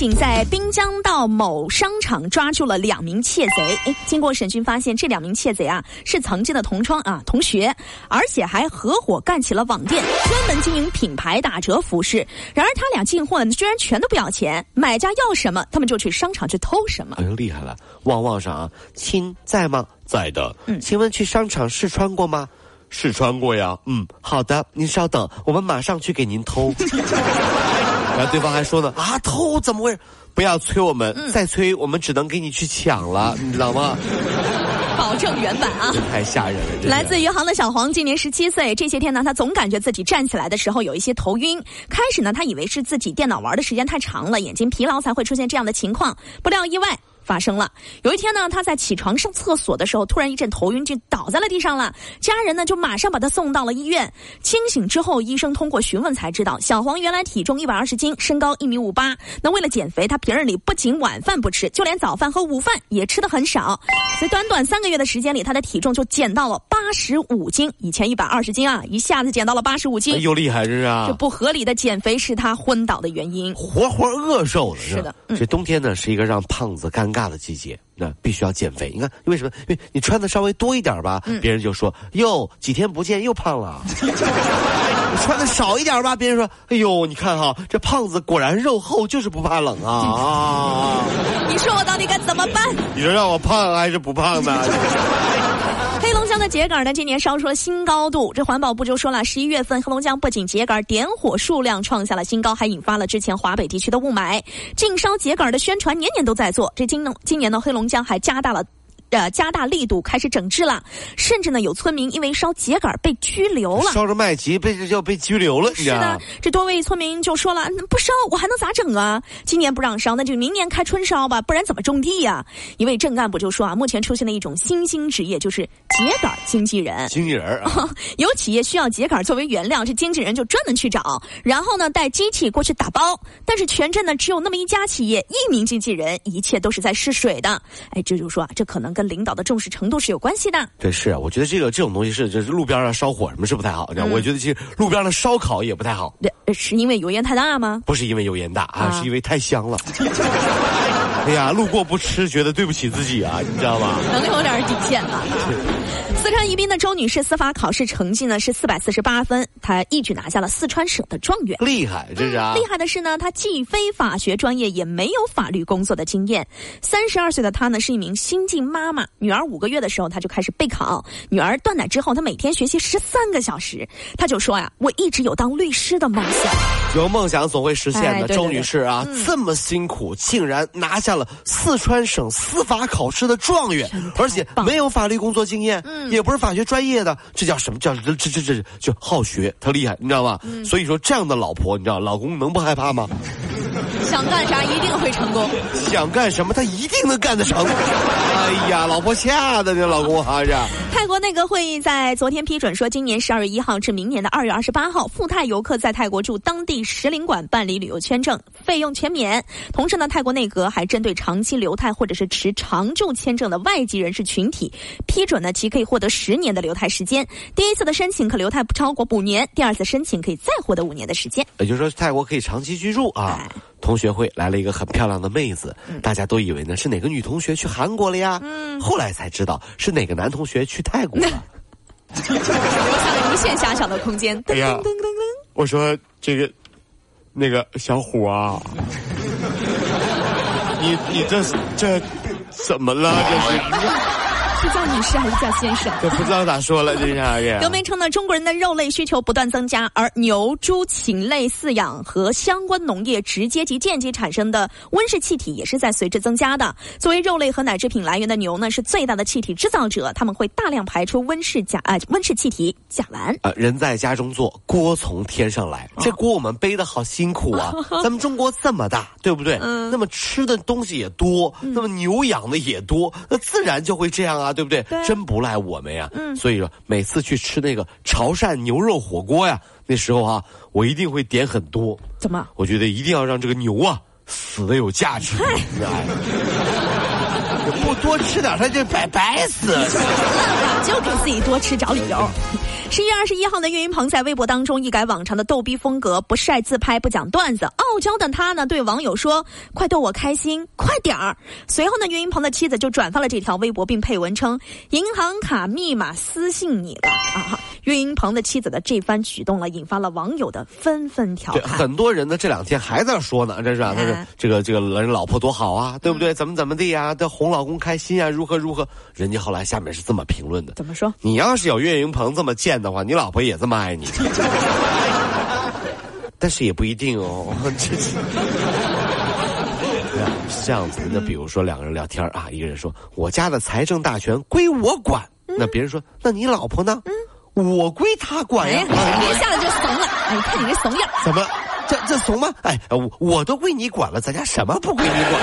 天津民警在滨江道某商场抓住了两名窃贼。哎，经过审讯发现，这两名窃贼啊是曾经的同窗啊同学，而且还合伙干起了网店，专门经营品牌打折服饰。然而他俩进货居然全都不要钱，买家要什么，他们就去商场去偷什么。哎呦，厉害了！旺旺上啊，亲在吗？在的。嗯，请问去商场试穿过吗？试穿过呀。嗯，好的，您稍等，我们马上去给您偷。然后对方还说呢啊，偷怎么回事？不要催我们，再催我们只能给你去抢了，你知道吗？保证原版啊！太吓人了。来自余杭的小黄今年十七岁，这些天呢，他总感觉自己站起来的时候有一些头晕。开始呢，他以为是自己电脑玩的时间太长了，眼睛疲劳才会出现这样的情况，不料意外。发生了。有一天呢，他在起床上厕所的时候，突然一阵头晕，就倒在了地上了。家人呢就马上把他送到了医院。清醒之后，医生通过询问才知道，小黄原来体重一百二十斤，身高一米五八。那为了减肥，他平日里不仅晚饭不吃，就连早饭和午饭也吃的很少。所以短短三个月的时间里，他的体重就减到了八十五斤。以前一百二十斤啊，一下子减到了八十五斤，又厉害是啊！这不合理的减肥是他昏倒的原因，活活饿瘦了。是的，这冬天呢是一个让胖子尴尬的季节，那必须要减肥。你看为什么？因为你穿的稍微多一点吧，别人就说哟，几天不见又胖了。你 穿的少一点吧，别人说哎呦，你看哈，这胖子果然肉厚，就是不怕冷啊啊！你说我到底该怎么办？你说让我胖还是不胖呢？江的秸秆呢，今年烧出了新高度。这环保部就说了，十一月份黑龙江不仅秸秆点火数量创下了新高，还引发了之前华北地区的雾霾。禁烧秸秆的宣传年年都在做。这今，今年呢，黑龙江还加大了。呃，加大力度开始整治了，甚至呢有村民因为烧秸秆被拘留了，烧着麦秸被要被拘留了。是的，这多位村民就说了，不烧我还能咋整啊？今年不让烧，那就明年开春烧吧，不然怎么种地呀？一位镇干部就说啊，目前出现了一种新兴职业，就是秸秆经纪人。经纪人啊，有企业需要秸秆作为原料，这经纪人就专门去找，然后呢带机器过去打包。但是全镇呢只有那么一家企业，一名经纪人，一切都是在试水的。哎，这就说啊，这可能跟领导的重视程度是有关系的。对，是啊，我觉得这个这种东西是就是路边上烧火什么是不太好。我觉得其实路边的烧烤也不太好。对，是因为油烟太大吗？不是因为油烟大啊，是因为太香了。哎呀，路过不吃，觉得对不起自己啊，你知道吗？能有点底线吧。四川宜宾的周女士司法考试成绩呢是四百四十八分，她一举拿下了四川省的状元。厉害，这是啊！厉害的是呢，她既非法学专业，也没有法律工作的经验。三十二岁的她呢是一名新晋妈妈，女儿五个月的时候，她就开始备考。女儿断奶之后，她每天学习十三个小时。她就说呀：“我一直有当律师的梦想。”有梦想总会实现的，周女士啊，这么辛苦，竟然拿下了四川省司法考试的状元，而且没有法律工作经验。嗯。也不是法学专业的，这叫什么叫这这这这就好学，他厉害，你知道吗？所以说这样的老婆，你知道老公能不害怕吗？想干啥一定会成功，想干什么他一定能干得成。哎呀，老婆吓的这老公还是。泰国内阁会议在昨天批准说，今年十二月一号至明年的二月二十八号，赴泰游客在泰国驻当地使领馆办理旅游签证费用全免。同时呢，泰国内阁还针对长期留泰或者是持长住签证的外籍人士群体，批准呢其可以获得十年的留泰时间。第一次的申请可留泰不超过五年，第二次申请可以再获得五年的时间。也就是说，泰国可以长期居住啊。同学会来了一个很漂亮的妹子，大家都以为呢是哪个女同学去韩国了呀？后来才知道是哪个男同学去泰国了，留下了无限遐想的空间。哎呀，我说这个那个小虎啊，你你这这怎么了？这是。是叫女士还是叫先生？这不知道咋说了，这是。刘梅称呢，中国人的肉类需求不断增加，而牛、猪、禽类饲养和相关农业直接及间接产生的温室气体也是在随之增加的。作为肉类和奶制品来源的牛呢，是最大的气体制造者，他们会大量排出温室甲啊温室气体甲烷。啊，人在家中坐，锅从天上来，这锅我们背的好辛苦啊！咱们中国这么大，对不对？嗯。那么吃的东西也多，那么牛养的也多，那自然就会这样啊。啊，对不对？对真不赖我们呀。嗯，所以说每次去吃那个潮汕牛肉火锅呀，那时候啊，我一定会点很多。怎么？我觉得一定要让这个牛啊死的有价值。哎，不多吃点，它就白白死。就给自己多吃找理由。十一月二十一号呢，岳云鹏在微博当中一改往常的逗逼风格，不晒自拍，不讲段子，傲娇的他呢对网友说：“快逗我开心，快点儿！”随后呢，岳云鹏的妻子就转发了这条微博，并配文称：“银行卡密码私信你了啊！”岳云鹏的妻子的这番举动了，引发了网友的纷纷调侃。很多人呢这两天还在说呢，这是啊，他说这个这个人老婆多好啊，对不对？怎么怎么地呀？这哄老公开心啊，如何如何？人家后来下面是这么评论的：怎么说？你要是有岳云鹏这么贱的话，你老婆也这么爱你。但是也不一定哦，这是。是这样子的，那比如说两个人聊天啊，一个人说我家的财政大权归我管，那别人说那你老婆呢？我归他管呀。别下来就怂了，你，看你这怂样。怎么？这这怂吗？哎，我我都归你管了，咱家什么不归你管？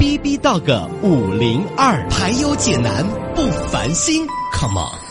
B B Dog 五零二，排忧解难不烦心，Come on。